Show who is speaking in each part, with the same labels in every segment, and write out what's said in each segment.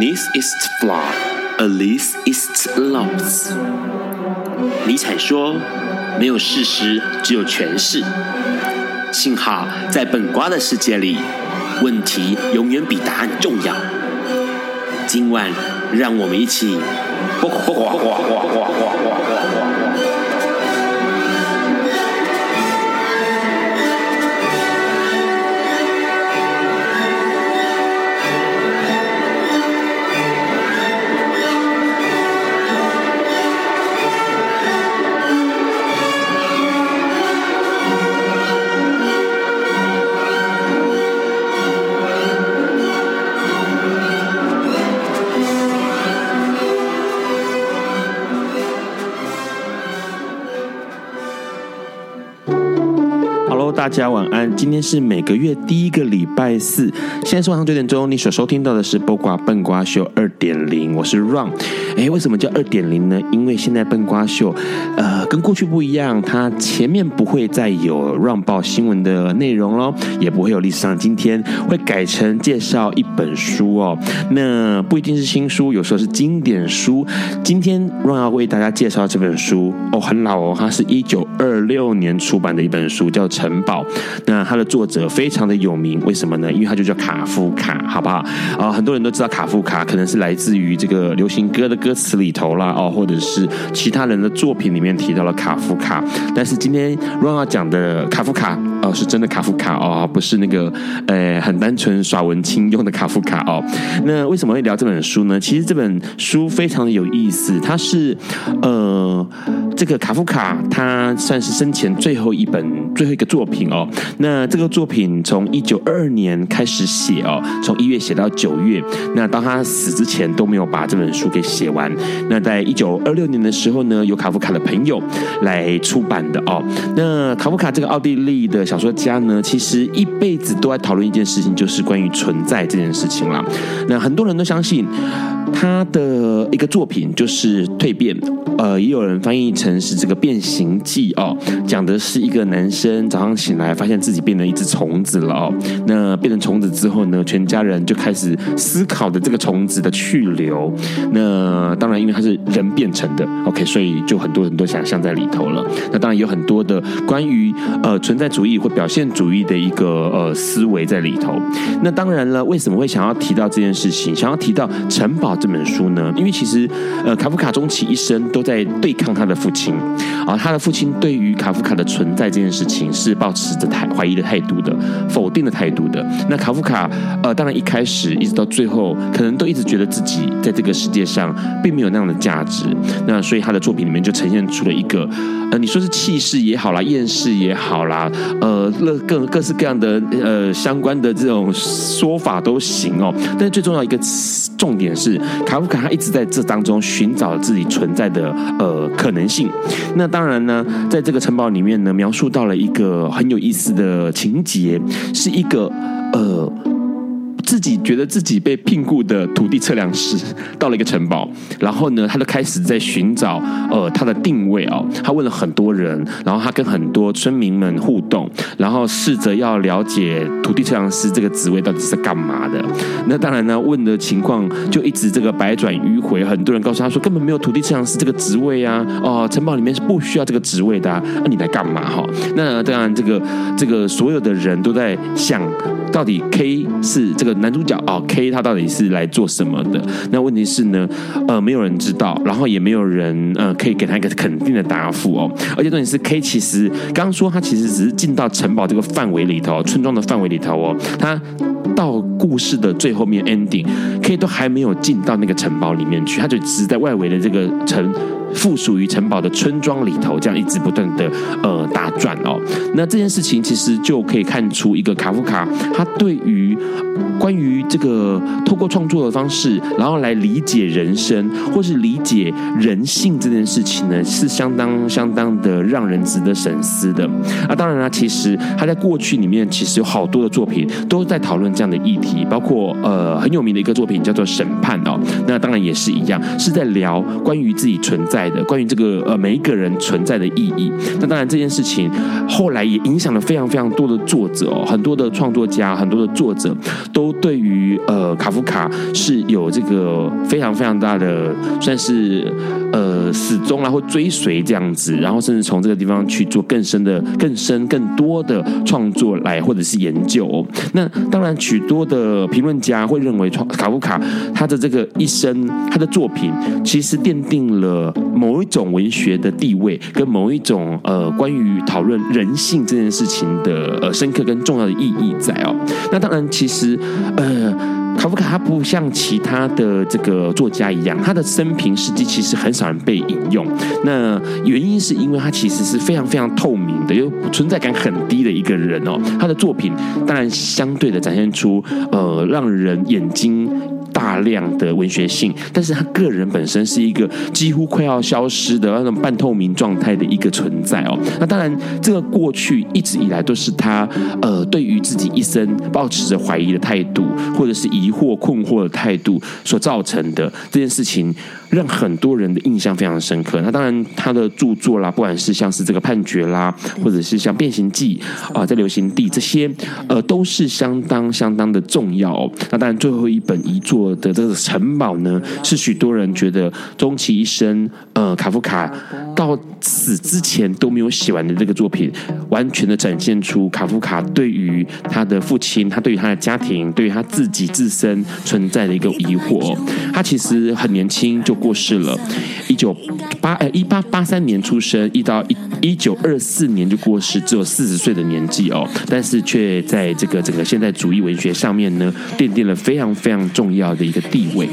Speaker 1: This is flawed, at least it's lost。尼采说：“没有事实，只有诠释。”幸好在本瓜的世界里，问题永远比答案重要。今晚，让我们一起。
Speaker 2: 大家晚安。今天是每个月第一个礼拜四，现在是晚上九点钟。你所收听到的是《播瓜笨瓜秀》二点零，我是 Ron。哎，为什么叫二点零呢？因为现在笨瓜秀，呃，跟过去不一样，它前面不会再有 Ron 报新闻的内容喽，也不会有历史上今天会改成介绍一本书哦。那不一定是新书，有时候是经典书。今天 Ron 要为大家介绍这本书哦，很老哦，它是一九二六年出版的一本书，叫《城堡》。那他的作者非常的有名，为什么呢？因为他就叫卡夫卡，好不好？啊，很多人都知道卡夫卡，可能是来自于这个流行歌的歌词里头啦，哦，或者是其他人的作品里面提到了卡夫卡。但是今天 Ron 要讲的卡夫卡，哦，是真的卡夫卡哦，不是那个呃很单纯耍文青用的卡夫卡哦。那为什么会聊这本书呢？其实这本书非常的有意思，它是呃这个卡夫卡，他算是生前最后一本最后一个作品。哦，那这个作品从一九二二年开始写哦，从一月写到九月，那到他死之前都没有把这本书给写完。那在一九二六年的时候呢，由卡夫卡的朋友来出版的哦。那卡夫卡这个奥地利的小说家呢，其实一辈子都在讨论一件事情，就是关于存在这件事情啦。那很多人都相信他的一个作品就是《蜕变》，呃，也有人翻译成是这个《变形记》哦，讲的是一个男生早上醒来，发现自己变成一只虫子了哦。那变成虫子之后呢，全家人就开始思考的这个虫子的去留。那当然，因为它是人变成的，OK，所以就很多人都想象在里头了。那当然有很多的关于呃存在主义或表现主义的一个呃思维在里头。那当然了，为什么会想要提到这件事情？想要提到城堡这本书呢？因为其实呃卡夫卡终其一生都在对抗他的父亲啊，他的父亲对于卡夫卡的存在这件事情是抱持着态怀疑的态度的，否定的态度的。那卡夫卡呃，当然一开始一直到最后，可能都一直觉得自己在这个世界上并没有那样的价值。那所以他的作品里面就呈现出了一个呃，你说是气势也好啦，厌世也好啦，呃，各各各式各样的呃相关的这种说法都行哦。但最重要一个重点是，卡夫卡他一直在这当中寻找自己存在的呃可能性。那当然呢，在这个城堡里面呢，描述到了一个很有意思的情节，是一个呃。自己觉得自己被聘雇的土地测量师到了一个城堡，然后呢，他就开始在寻找呃他的定位哦。他问了很多人，然后他跟很多村民们互动，然后试着要了解土地测量师这个职位到底是干嘛的。那当然呢，问的情况就一直这个百转迂回。很多人告诉他说，根本没有土地测量师这个职位啊，哦，城堡里面是不需要这个职位的啊，那你来干嘛哈？那当然，这个这个所有的人都在想。到底 K 是这个男主角哦，K 他到底是来做什么的？那问题是呢，呃，没有人知道，然后也没有人呃可以给他一个肯定的答复哦。而且重点是 K 其实刚说他其实只是进到城堡这个范围里头，村庄的范围里头哦，他到故事的最后面 ending，K 都还没有进到那个城堡里面去，他就只是在外围的这个城。附属于城堡的村庄里头，这样一直不断的呃打转哦。那这件事情其实就可以看出一个卡夫卡，他对于关于这个透过创作的方式，然后来理解人生或是理解人性这件事情呢，是相当相当的让人值得深思的。啊，当然了，其实他在过去里面其实有好多的作品都在讨论这样的议题，包括呃很有名的一个作品叫做《审判》哦。那当然也是一样，是在聊关于自己存在。的，关于这个呃每一个人存在的意义。那当然这件事情后来也影响了非常非常多的作者哦，很多的创作家，很多的作者都对于呃卡夫卡是有这个非常非常大的算是呃始终然后追随这样子，然后甚至从这个地方去做更深的、更深、更多的创作来或者是研究哦。那当然取许多的评论家会认为，卡夫卡他的这个一生，他的作品其实奠定了某一种文学的地位，跟某一种呃关于讨论人性这件事情的呃深刻跟重要的意义在哦。那当然，其实呃卡夫卡他不像其他的这个作家一样，他的生平事迹其实很少人被引用。那原因是因为他其实是非常非常透明的，又存在感很低的一个人哦。他的作品当然相对的展现出呃让人眼睛。大量的文学性，但是他个人本身是一个几乎快要消失的那种半透明状态的一个存在哦。那当然，这个过去一直以来都是他呃对于自己一生保持着怀疑的态度，或者是疑或困惑的态度所造成的这件事情。让很多人的印象非常深刻。那当然，他的著作啦，不管是像是这个判决啦，或者是像变形记啊，在流行地这些，呃，都是相当相当的重要哦。那当然，最后一本遗作的这个城堡呢，是许多人觉得终其一生，呃，卡夫卡到死之前都没有写完的这个作品，完全的展现出卡夫卡对于他的父亲，他对于他的家庭，对于他自己自身存在的一个疑惑。他其实很年轻就。过世了，一九八呃一八八三年出生，一到一一九二四年就过世，只有四十岁的年纪哦，但是却在这个整个现代主义文学上面呢，奠定了非常非常重要的一个地位。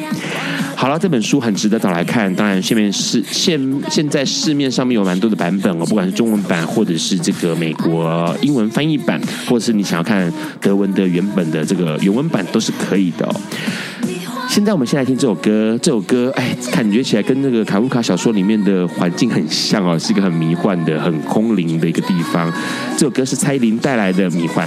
Speaker 2: 好了，这本书很值得找来看，当然现面是现现在市面上面有蛮多的版本哦，不管是中文版或者是这个美国英文翻译版，或者是你想要看德文的原本的这个原文版都是可以的哦。现在我们先来听这首歌，这首歌哎，感觉起来跟那个卡夫卡小说里面的环境很像哦，是一个很迷幻的、很空灵的一个地方。这首歌是蔡依林带来的《迷幻》。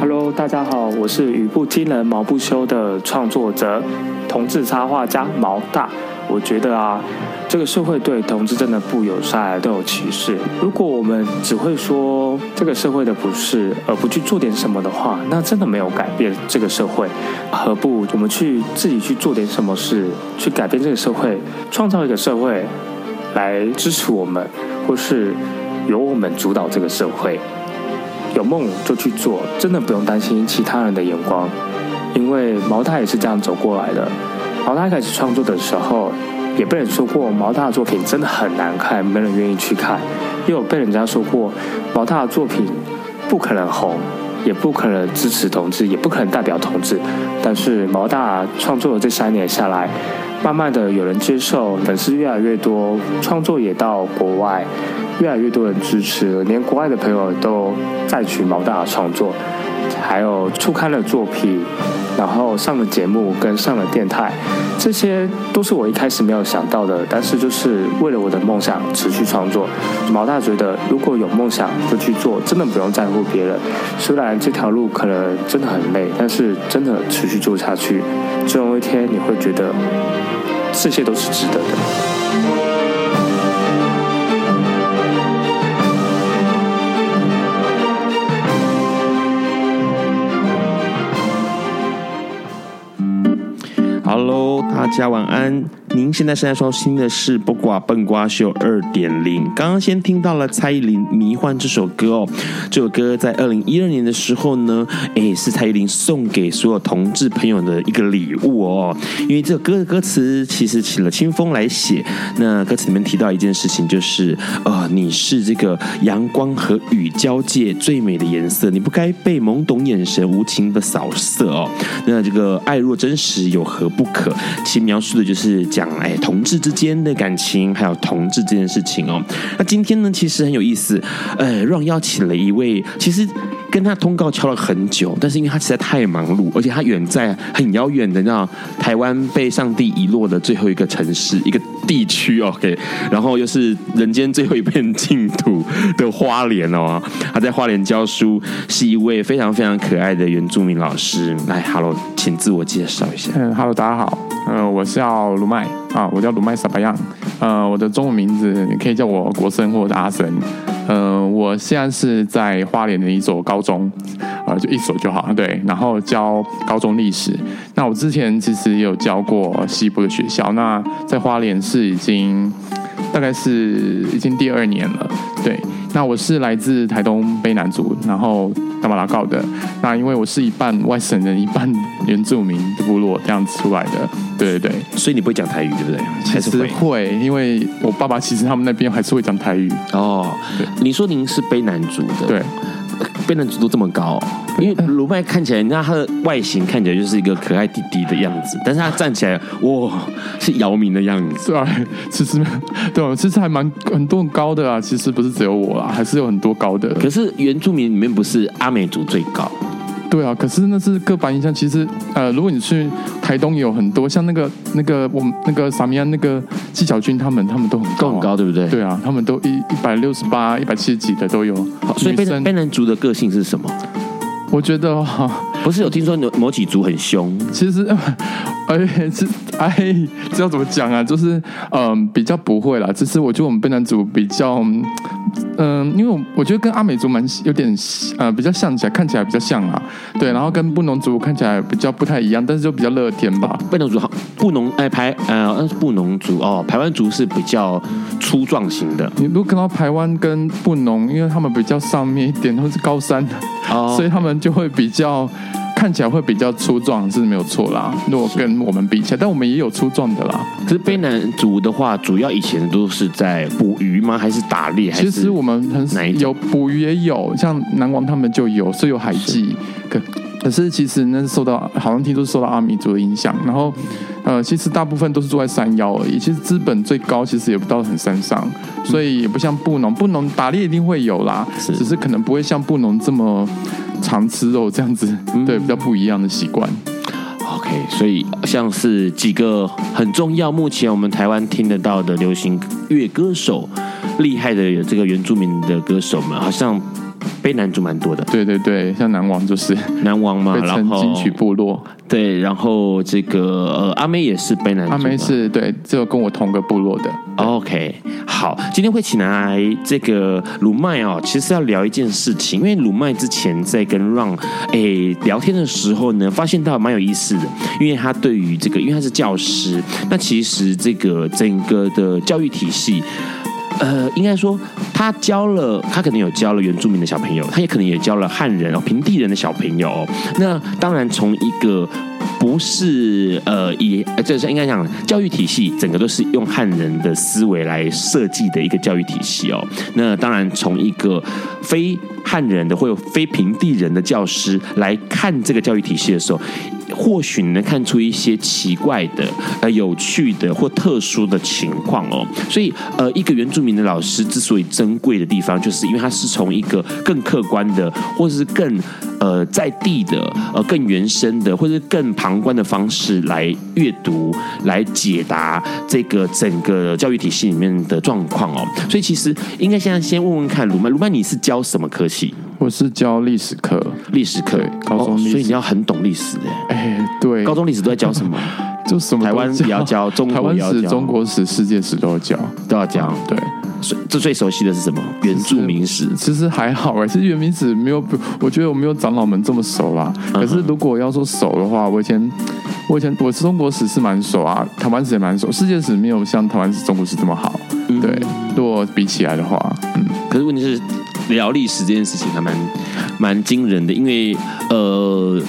Speaker 3: Hello，大家好，我是语不惊人毛不休的创作者、同志插画家毛大。我觉得啊。这个社会对同志真的不友善，都有歧视。如果我们只会说这个社会的不是，而不去做点什么的话，那真的没有改变这个社会。何不我们去自己去做点什么事，去改变这个社会，创造一个社会来支持我们，或是由我们主导这个社会。有梦就去做，真的不用担心其他人的眼光，因为毛大也是这样走过来的。毛大开始创作的时候。也被人说过毛大作品真的很难看，没人愿意去看；也有被人家说过毛大的作品不可能红，也不可能支持同志，也不可能代表同志。但是毛大创作了这三年下来，慢慢的有人接受，粉丝越来越多，创作也到国外，越来越多人支持，连国外的朋友都赞许毛大的创作，还有出刊的作品。然后上了节目，跟上了电台，这些都是我一开始没有想到的。但是就是为了我的梦想持续创作。毛大觉得，如果有梦想就去做，真的不用在乎别人。虽然这条路可能真的很累，但是真的持续做下去，总有一天你会觉得这些都是值得的。
Speaker 2: Hello，大家晚安。您现在正在收听的是《八卦笨瓜秀》二点零。刚刚先听到了蔡依林《迷幻》这首歌哦，这首歌在二零一二年的时候呢，诶，是蔡依林送给所有同志朋友的一个礼物哦。因为这首歌的歌词其实起了清风来写，那歌词里面提到一件事情，就是呃，你是这个阳光和雨交界最美的颜色，你不该被懵懂眼神无情的扫射哦。那这个爱若真实，有何不可？其描述的就是讲。哎，同志之间的感情，还有同志这件事情哦。那今天呢，其实很有意思，呃，让邀请了一位，其实跟他通告敲了很久，但是因为他实在太忙碌，而且他远在很遥远的，那，台湾被上帝遗落的最后一个城市，一个地区，OK，然后又是人间最后一片净土的花莲哦。他在花莲教书，是一位非常非常可爱的原住民老师。来，Hello，请自我介绍一下。
Speaker 3: 嗯，Hello，大家好。
Speaker 4: 嗯，我叫卢麦啊，我叫卢麦沙巴扬。呃，我的中文名字你可以叫我国生或者阿生。呃，我现在是在花莲的一所高中，呃，就一所就好，对。然后教高中历史。那我之前其实也有教过西部的学校。那在花莲是已经大概是已经第二年了，对。那我是来自台东卑南族，然后大马拉告的。那因为我是一半外省人，一半原住民的部落这样子出来的，对对对。
Speaker 2: 所以你不会讲台语，对不对？
Speaker 4: 其实会，会，因为我爸爸其实他们那边还是会讲台语。
Speaker 2: 哦，对。你说您是卑南族的，
Speaker 4: 对。
Speaker 2: 卑南族都这么高，因为卢麦看起来，那他的外形看起来就是一个可爱弟弟的样子，但是他站起来，哇，是姚明的样子。
Speaker 4: 对，其实，对，其实还蛮很多很高的啊。其实不是只有我啦，还是有很多高的。
Speaker 2: 可是原住民里面不是阿美族最高？
Speaker 4: 对啊，可是那是个板印象。其实，呃，如果你去台东，有很多像那个那个我们那个萨米安那个纪晓君他们，他们都很高，啊，
Speaker 2: 都很高，对不对？
Speaker 4: 对啊，他们都一一百六十八、一百七十几的都有。
Speaker 2: 所以卑南卑南族的个性是什么？
Speaker 4: 我觉得哈，
Speaker 2: 不是有听说某某几族很凶？
Speaker 4: 其实，哎，这哎，这要怎么讲啊？就是嗯、呃，比较不会啦。只是我觉得我们卑南族比较。嗯，因为我我觉得跟阿美族蛮有点呃比较像起来，看起来比较像啊，对，然后跟布农族看起来比较不太一样，但是就比较乐天吧。
Speaker 2: 布农族好，布农哎排呃那是布农族哦，排湾族是比较粗壮型的。
Speaker 4: 你如果看到排湾跟布农，因为他们比较上面一点，他们是高山，哦，所以他们就会比较。看起来会比较粗壮，是没有错啦。如果跟我们比起来，但我们也有粗壮的啦。
Speaker 2: 可是卑南族的话，主要以前都是在捕鱼吗？还是打猎？
Speaker 4: 其实我们很有捕鱼也有，像南王他们就有，是有海祭。可可是其实那是受到好像听说是受到阿美族的影响。然后呃，其实大部分都是住在山腰而已。其实资本最高其实也不到很山上，所以也不像布农。布农打猎一定会有啦，只是可能不会像布农这么。常吃肉这样子，对，比较不一样的习惯。
Speaker 2: OK，所以像是几个很重要，目前我们台湾听得到的流行乐歌手，厉害的有这个原住民的歌手们，好像被男主蛮多的。
Speaker 4: 对对对，像南王就是
Speaker 2: 南王嘛，然后
Speaker 4: 金曲部落。
Speaker 2: 对，然后这个呃，阿妹也是卑南族，
Speaker 4: 阿妹是对，就跟我同个部落的。
Speaker 2: OK，好，今天会请来这个鲁麦哦，其实是要聊一件事情，因为鲁麦之前在跟 Ron 诶聊天的时候呢，发现到蛮有意思的，因为他对于这个，因为他是教师，那其实这个整个的教育体系。呃，应该说，他教了，他可能有教了原住民的小朋友，他也可能也教了汉人哦，平地人的小朋友。那当然，从一个不是呃以，这是应该讲教育体系，整个都是用汉人的思维来设计的一个教育体系哦。那当然，从一个非汉人的或有非平地人的教师来看这个教育体系的时候。或许你能看出一些奇怪的、呃有趣的或特殊的情况哦。所以，呃，一个原住民的老师之所以珍贵的地方，就是因为他是从一个更客观的，或者是更呃在地的、呃更原生的，或者是更旁观的方式来阅读、来解答这个整个教育体系里面的状况哦。所以，其实应该现在先问问看鲁曼，鲁曼你是教什么科系？
Speaker 4: 我是教历史课，
Speaker 2: 历史课，高中历史，所以你要很懂历史哎。
Speaker 4: 哎，对，
Speaker 2: 高中历史都在教什么？
Speaker 4: 就什么
Speaker 2: 台湾也要教，中国也要教，
Speaker 4: 台湾史、中国史、世界史都要教，
Speaker 2: 都要教。
Speaker 4: 对，
Speaker 2: 最最最熟悉的是什么？原住民史。
Speaker 4: 其实还好哎，其实原民史没有，我觉得我没有长老们这么熟啦。可是如果要说熟的话，我以前，我以前我是中国史是蛮熟啊，台湾史也蛮熟，世界史没有像台湾史、中国史这么好。对，如果比起来的话，嗯，
Speaker 2: 可是问题是。聊历史这件事情还蛮蛮惊人的，因为呃，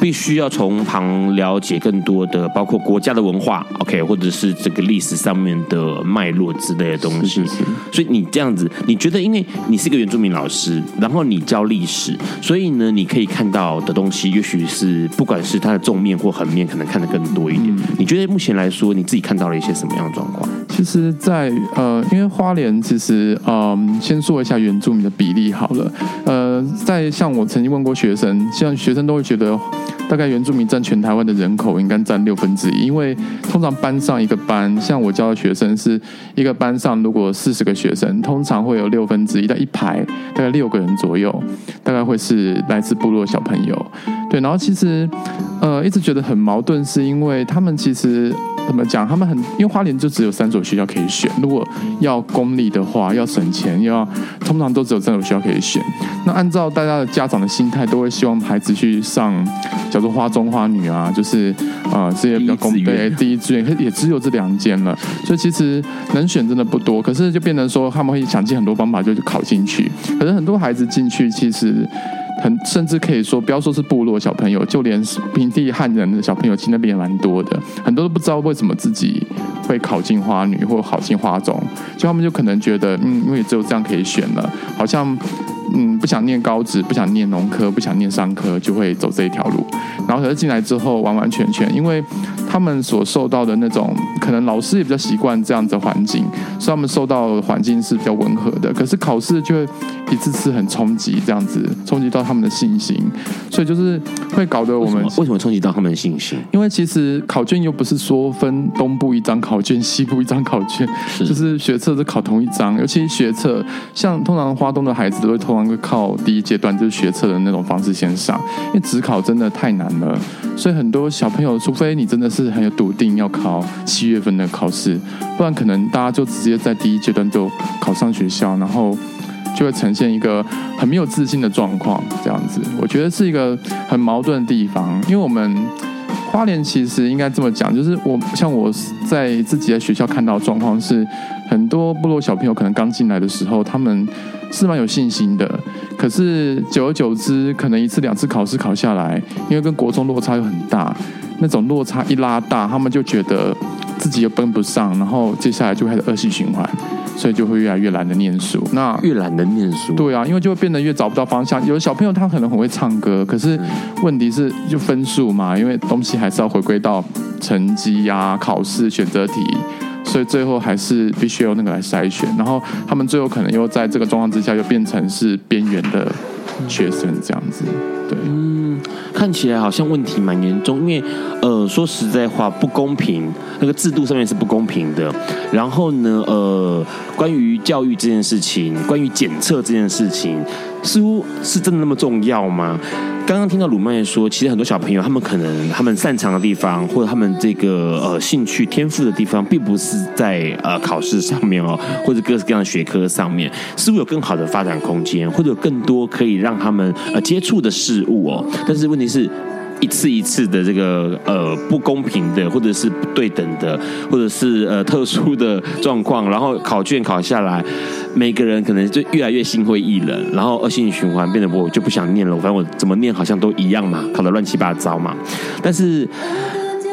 Speaker 2: 必须要从旁了解更多的，包括国家的文化，OK，或者是这个历史上面的脉络之类的东西。
Speaker 4: 是是是。
Speaker 2: 所以你这样子，你觉得，因为你是一个原住民老师，然后你教历史，所以呢，你可以看到的东西，也许是不管是它的纵面或横面，可能看得更多一点。嗯。你觉得目前来说，你自己看到了一些什么样的状况？
Speaker 4: 其实在，在呃，因为花莲其实，嗯、呃，先说一下原住民的比例好了，呃。在像我曾经问过学生，像学生都会觉得，大概原住民占全台湾的人口应该占六分之一，因为通常班上一个班，像我教的学生是一个班上如果四十个学生，通常会有六分之一，在一排大概六个人左右，大概会是来自部落小朋友。对，然后其实呃一直觉得很矛盾，是因为他们其实。怎么讲？他们很，因为花莲就只有三所学校可以选。如果要公立的话，要省钱，要通常都只有三所学校可以选。那按照大家的家长的心态，都会希望孩子去上叫做花中花女啊，就是啊、呃、这些比较公对第一志愿，也只有这两间了。所以其实能选真的不多。可是就变成说，他们会想尽很多方法，就考进去。可是很多孩子进去，其实。很甚至可以说，不要说是部落小朋友，就连平地汉人的小朋友，其实那边也蛮多的。很多都不知道为什么自己会考进花女或考进花中，就他们就可能觉得，嗯，因为只有这样可以选了，好像。嗯，不想念高职，不想念农科，不想念商科，就会走这一条路。然后可是进来之后，完完全全，因为他们所受到的那种，可能老师也比较习惯这样子的环境，所以他们受到的环境是比较温和的。可是考试就会一次次很冲击，这样子冲击到他们的信心，所以就是会搞得我们
Speaker 2: 为什么冲击到他们的信心？
Speaker 4: 因为其实考卷又不是说分东部一张考卷，西部一张考卷，是就是学测是考同一张，尤其学测，像通常花东的孩子都会通常。会靠第一阶段就是学测的那种方式先上，因为职考真的太难了，所以很多小朋友，除非你真的是是很有笃定要考七月份的考试，不然可能大家就直接在第一阶段就考上学校，然后就会呈现一个很没有自信的状况，这样子，我觉得是一个很矛盾的地方，因为我们花莲其实应该这么讲，就是我像我在自己的学校看到状况是，很多部落小朋友可能刚进来的时候，他们。是蛮有信心的，可是久而久之，可能一次两次考试考下来，因为跟国中落差又很大，那种落差一拉大，他们就觉得自己又跟不上，然后接下来就开始恶性循环，所以就会越来越懒得念书。那
Speaker 2: 越懒得念书，
Speaker 4: 对啊，因为就会变得越找不到方向。有的小朋友他可能很会唱歌，可是问题是就分数嘛，因为东西还是要回归到成绩呀、啊、考试选择题。所以最后还是必须由那个来筛选，然后他们最后可能又在这个状况之下，又变成是边缘的学生这样子。对，
Speaker 2: 嗯，看起来好像问题蛮严重，因为呃，说实在话，不公平，那个制度上面是不公平的。然后呢，呃，关于教育这件事情，关于检测这件事情，似乎是真的那么重要吗？刚刚听到鲁曼也说，其实很多小朋友他们可能他们擅长的地方，或者他们这个呃兴趣天赋的地方，并不是在呃考试上面哦，或者各式各样的学科上面，似乎有更好的发展空间，或者有更多可以让他们呃接触的事物哦。但是问题是。一次一次的这个呃不公平的，或者是不对等的，或者是呃特殊的状况，然后考卷考下来，每个人可能就越来越心灰意冷，然后恶性循环，变得我就不想念了。反正我怎么念好像都一样嘛，考得乱七八糟嘛。但是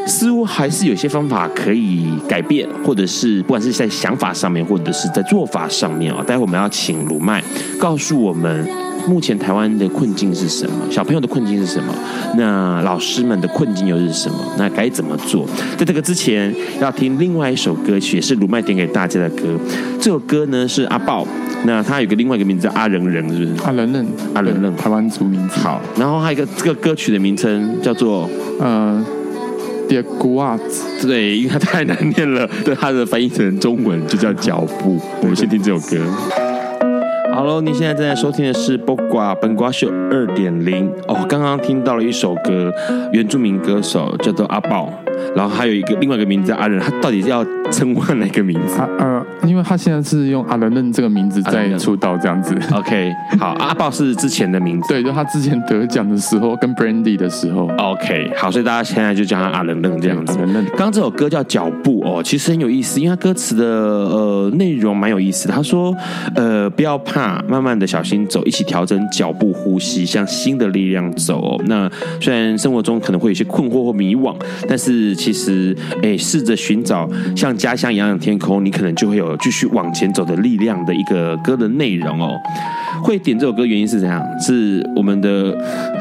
Speaker 2: 似乎还是有些方法可以改变，或者是不管是在想法上面，或者是在做法上面啊。待会我们要请鲁麦告诉我们。目前台湾的困境是什么？小朋友的困境是什么？那老师们的困境又是什么？那该怎么做？在这个之前，要听另外一首歌曲，也是鲁麦点给大家的歌。这首歌呢是阿豹，那他有个另外一个名字叫阿仁仁，是不是？
Speaker 4: 阿仁仁，
Speaker 2: 阿仁仁，
Speaker 4: 台湾族名字。
Speaker 2: 好，然后还有一个这个歌曲的名称叫做呃《
Speaker 4: 跌古瓦子》，
Speaker 2: 对，因为它太难念了，对，它的翻译成中文就叫脚步。我们先听这首歌。Hello，，你现在正在收听的是《波瓜本瓜秀二点零》哦。刚刚听到了一首歌，原住民歌手叫做阿宝，然后还有一个另外一个名字叫阿仁，他到底是要称唤哪个名字？
Speaker 4: 因为他现在是用阿伦嫩这个名字在出道这样子。
Speaker 2: OK，好，阿豹是之前的名字，
Speaker 4: 对，就他之前得奖的时候跟 Brandy 的时候。
Speaker 2: OK，好，所以大家现在就叫他阿伦嫩这样子。
Speaker 4: 阿仁嫩。
Speaker 2: 刚刚这首歌叫脚步哦，其实很有意思，因为他歌词的呃内容蛮有意思的。他说呃不要怕。慢慢的小心走，一起调整脚步，呼吸，向新的力量走哦。那虽然生活中可能会有些困惑或迷惘，但是其实，哎，试着寻找像家乡一样的天空，你可能就会有有继续往前走的力量的一个歌的内容哦。会点这首歌原因是怎样？是我们的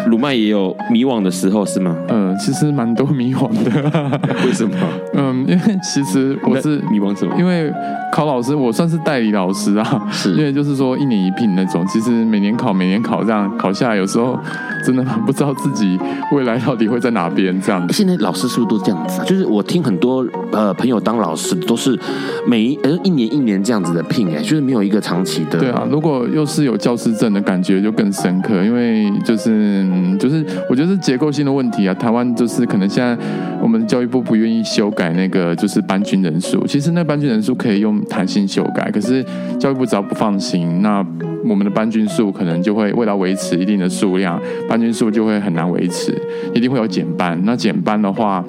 Speaker 2: 鲁麦也有迷惘的时候是吗？
Speaker 4: 呃，其实蛮多迷惘的。
Speaker 2: 为什么？
Speaker 4: 嗯，因为其实我是
Speaker 2: 迷惘什么？
Speaker 4: 因为考老师，我算是代理老师啊。
Speaker 2: 是。
Speaker 4: 因为就是说一年一聘那种，其实每年考，每年考这样考下来，有时候真的不知道自己未来到底会在哪边这样。
Speaker 2: 现在老师是不是都这样子啊？就是我听很多呃朋友当老师都是每一呃一年一年这样子的聘哎，就是没有一个长期的。
Speaker 4: 对啊，如果又是有教师证的感觉就更深刻，因为就是就是我觉得是结构性的问题啊。台湾就是可能现在我们教育部不愿意修改那个就是班均人数，其实那班均人数可以用弹性修改，可是教育部只要不放心，那我们的班均数可能就会为了维持一定的数量，班均数就会很难维持，一定会有减班。那减班的话，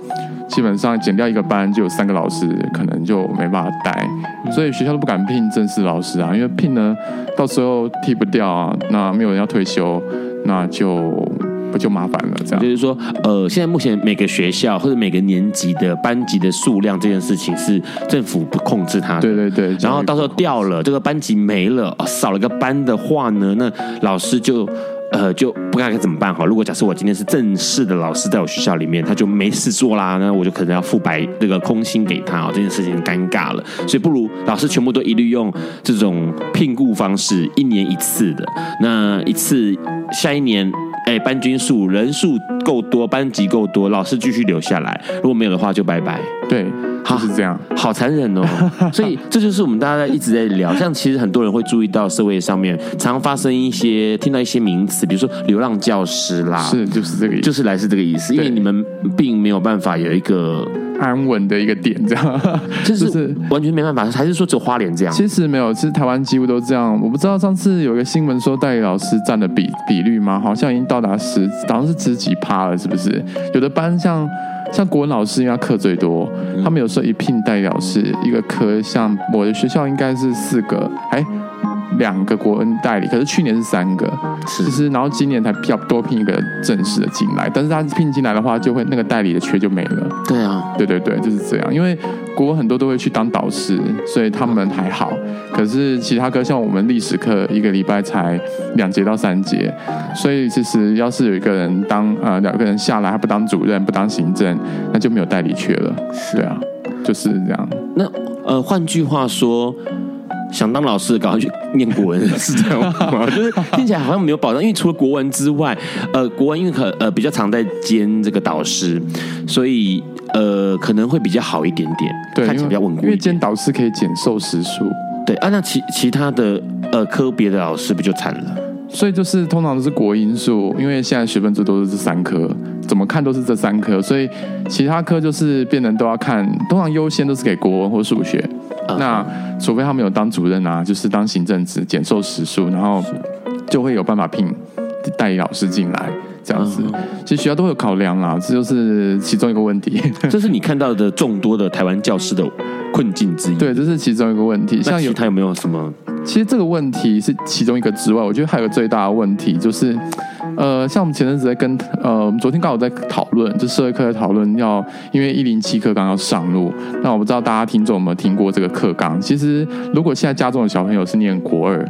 Speaker 4: 基本上减掉一个班就有三个老师可能就没办法带，所以学校都不敢聘正式老师啊，因为聘呢到时候替不掉啊，那没有人要退休，那就不就麻烦了。这样
Speaker 2: 就是说，呃，现在目前每个学校或者每个年级的班级的数量这件事情是政府不控制它的，
Speaker 4: 对对对。
Speaker 2: 然后到时候掉了这个班级没了，少了个班的话呢，那老师就。呃，就不知道该怎么办哈。如果假设我今天是正式的老师，在我学校里面，他就没事做啦，那我就可能要付白这个空薪给他哦，这件事情尴尬了。所以不如老师全部都一律用这种聘雇方式，一年一次的，那一次下一年。哎，班均数人数够多，班级够多，老师继续留下来。如果没有的话，就拜拜。
Speaker 4: 对，就是这样，
Speaker 2: 好残忍哦。所以这就是我们大家在一直在聊，像其实很多人会注意到社会上面常发生一些听到一些名词，比如说流浪教师啦，
Speaker 4: 是就是这个意思，
Speaker 2: 就是来自这个意思，因为你们并没有办法有一个。
Speaker 4: 安稳的一个点，这样
Speaker 2: 就是完全没办法，还是说只有花莲这样？
Speaker 4: 其实没有，其实台湾几乎都这样。我不知道上次有一个新闻说代理老师占的比比率吗？好像已经到达十，好像是十几趴了，是不是？有的班像像国文老师，因为他课最多，他们有时候一聘代理老师一个科，像我的学校应该是四个，哎。两个国恩代理，可是去年是三个，其实是然后今年才比较多聘一个正式的进来，但是他聘进来的话，就会那个代理的缺就没了。
Speaker 2: 对啊，
Speaker 4: 对对对，就是这样。因为国文很多都会去当导师，所以他们还好。可是其他科像我们历史课，一个礼拜才两节到三节，所以其实要是有一个人当呃两个人下来，还不当主任，不当行政，那就没有代理缺了。对啊，就是这样。
Speaker 2: 那呃，换句话说。想当老师，赶快去念国文，是这样吗？就是听起来好像没有保障，因为除了国文之外，呃，国文因为可呃比较常在兼这个导师，所以呃可能会比较好一点点，
Speaker 4: 对，
Speaker 2: 看起来比较稳固。
Speaker 4: 因为兼导师可以减寿时数，
Speaker 2: 对啊，那其其他的呃科别的老师不就惨了？
Speaker 4: 所以就是通常都是国英数，因为现在学分最多的是这三科，怎么看都是这三科，所以其他科就是变成都要看，通常优先都是给国文或数学。那除非他们有当主任啊，就是当行政职减寿时数，然后就会有办法聘代理老师进来这样子。其实学校都会有考量啦，这就是其中一个问题。
Speaker 2: 这是你看到的众多的台湾教师的困境之一。
Speaker 4: 对，这是其中一个问题。
Speaker 2: 像有他有没有什么？
Speaker 4: 其实这个问题是其中一个之外，我觉得还有个最大的问题就是。呃，像我们前阵子在跟呃，我们昨天刚好在讨论，就社会课在讨论要，因为一零七课纲要上路，那我不知道大家听众有没有听过这个课纲？其实如果现在家中的小朋友是念国二，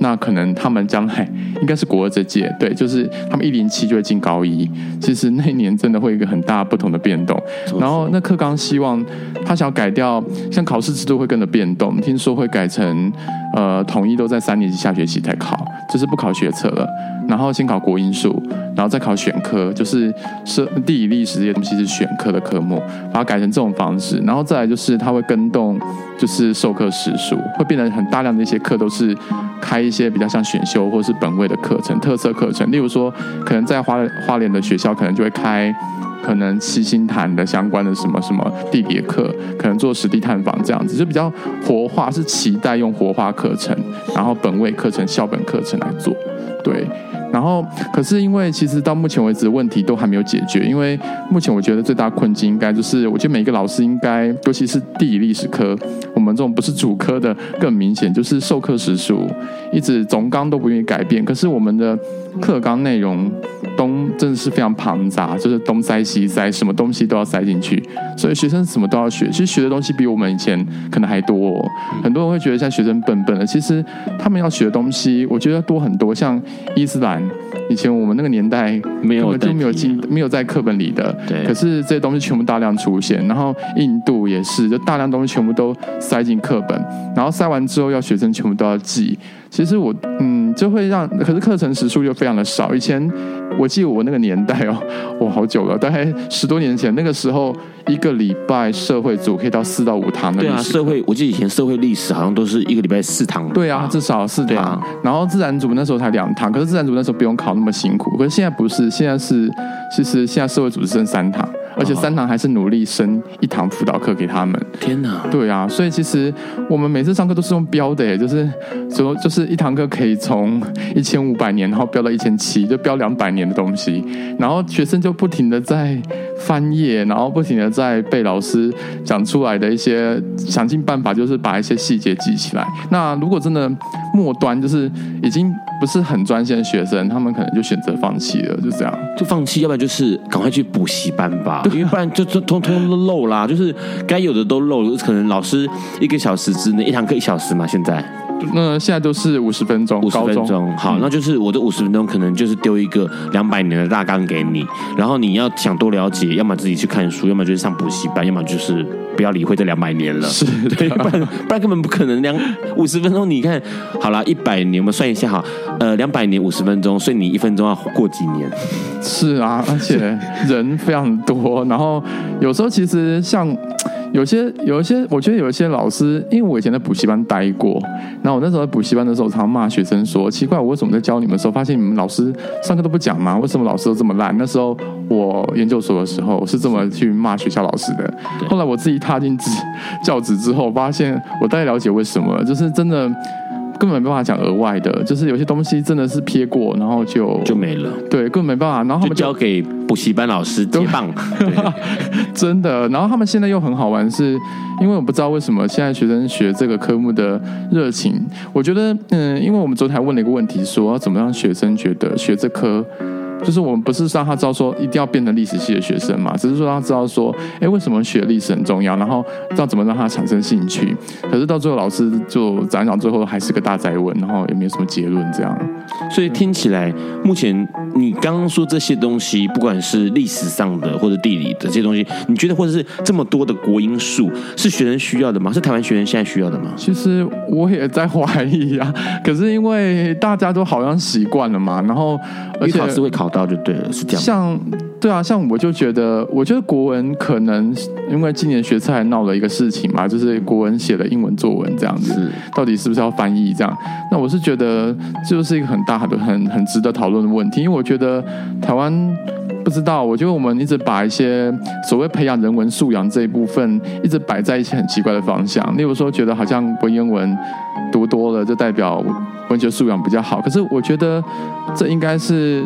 Speaker 4: 那可能他们将来应该是国二这届，对，就是他们一零七就会进高一，其实那一年真的会有一个很大不同的变动。然后那课纲希望他想要改掉，像考试制度会跟着变动，听说会改成呃统一都在三年级下学期才考，就是不考学测了。然后先考国英数，然后再考选科，就是是地理历史这些东西是选科的科目，把它改成这种方式。然后再来就是它会更动，就是授课时数，会变得很大量的一些课都是开一些比较像选修或是本位的课程、特色课程。例如说，可能在花花莲的学校，可能就会开可能七星潭的相关的什么什么地理课，可能做实地探访这样子，就比较活化，是期待用活化课程，然后本位课程、校本课程来做，对。然后，可是因为其实到目前为止问题都还没有解决，因为目前我觉得最大困境应该就是，我觉得每一个老师应该，尤其是地理历史科，我们这种不是主科的更明显，就是授课时数一直总纲都不愿意改变，可是我们的课纲内容东真的是非常庞杂，就是东塞西塞，什么东西都要塞进去，所以学生什么都要学。其实学的东西比我们以前可能还多哦。很多人会觉得像学生笨笨的，其实他们要学的东西，我觉得多很多。像伊斯兰，以前我们那个年代
Speaker 2: 没有
Speaker 4: 就没有进，没有在课本里的。
Speaker 2: 对。
Speaker 4: 可是这些东西全部大量出现，然后印度也是，就大量东西全部都塞进课本，然后塞完之后要学生全部都要记。其实我嗯，就会让，可是课程时数又非常的少。以前我记得我那个年代哦，我，好久了，大概十多年前，那个时候一个礼拜社会组可以到四到五堂的。
Speaker 2: 对啊，社会我记得以前社会历史好像都是一个礼拜四堂。
Speaker 4: 对啊，至少四堂。啊、然后自然组那时候才两堂，可是自然组那时候不用考那么辛苦。可是现在不是，现在是其实现在社会组只剩三堂。而且三堂还是努力升一堂辅导课给他们。
Speaker 2: 天哪！
Speaker 4: 对啊，所以其实我们每次上课都是用标的，就是说就是一堂课可以从一千五百年，然后标到一千七，就标两百年的东西，然后学生就不停的在翻页，然后不停的在背老师讲出来的一些，想尽办法就是把一些细节记起来。那如果真的末端就是已经不是很专心的学生，他们可能就选择放弃了，就这样，
Speaker 2: 就放弃，要不然就是赶快去补习班吧。因为不然就就通通都漏啦，就是该有的都漏，可能老师一个小时之内一堂课一小时嘛，现在。
Speaker 4: 那现在都是五十分钟，
Speaker 2: 五十分钟。好，那就是我的五十分钟，可能就是丢一个两百年的大纲给你，然后你要想多了解，要么自己去看书，要么就是上补习班，要么就是不要理会这两百年了。
Speaker 4: 是
Speaker 2: 对，不然不然根本不可能两五十分钟。你看好了，一百年我们算一下哈，呃，两百年五十分钟，所以你一分钟要过几年？
Speaker 4: 是啊，而且人非常多，然后有时候其实像。有些有一些，我觉得有一些老师，因为我以前在补习班待过，然后我那时候在补习班的时候，常骂学生说：“奇怪，我为什么在教你们的时候，发现你们老师上课都不讲吗？为什么老师都这么烂？”那时候我研究所的时候，我是这么去骂学校老师的。后来我自己踏进教职之后，发现我大概了解为什么，就是真的。根本没办法讲额外的，就是有些东西真的是撇过，然后就
Speaker 2: 就没了。
Speaker 4: 对，根本没办法。然后他们
Speaker 2: 交给补习班老师接棒，
Speaker 4: 真的。然后他们现在又很好玩是，是因为我不知道为什么现在学生学这个科目的热情。我觉得，嗯，因为我们昨天还问了一个问题说，说怎么让学生觉得学这科。就是我们不是让他知道说一定要变成历史系的学生嘛，只是说让他知道说，哎，为什么学历史很重要，然后知道怎么让他产生兴趣。可是到最后老师就讲讲，最后还是个大灾问，然后也没有什么结论这样。
Speaker 2: 所以听起来，目前你刚刚说这些东西，不管是历史上的或者地理的这些东西，你觉得或者是这么多的国因素，是学生需要的吗？是台湾学生现在需要的吗？
Speaker 4: 其实我也在怀疑啊。可是因为大家都好像习惯了嘛，然后而且
Speaker 2: 考试会考。到就对了，是这样。
Speaker 4: 像对啊，像我就觉得，我觉得国文可能因为今年学测还闹了一个事情嘛，就是国文写了英文作文这样子，到底是不是要翻译这样？那我是觉得就是一个很大很很很值得讨论的问题，因为我觉得台湾不知道，我觉得我们一直把一些所谓培养人文素养这一部分，一直摆在一些很奇怪的方向，例如说觉得好像文言文读多了就代表文学素养比较好，可是我觉得这应该是。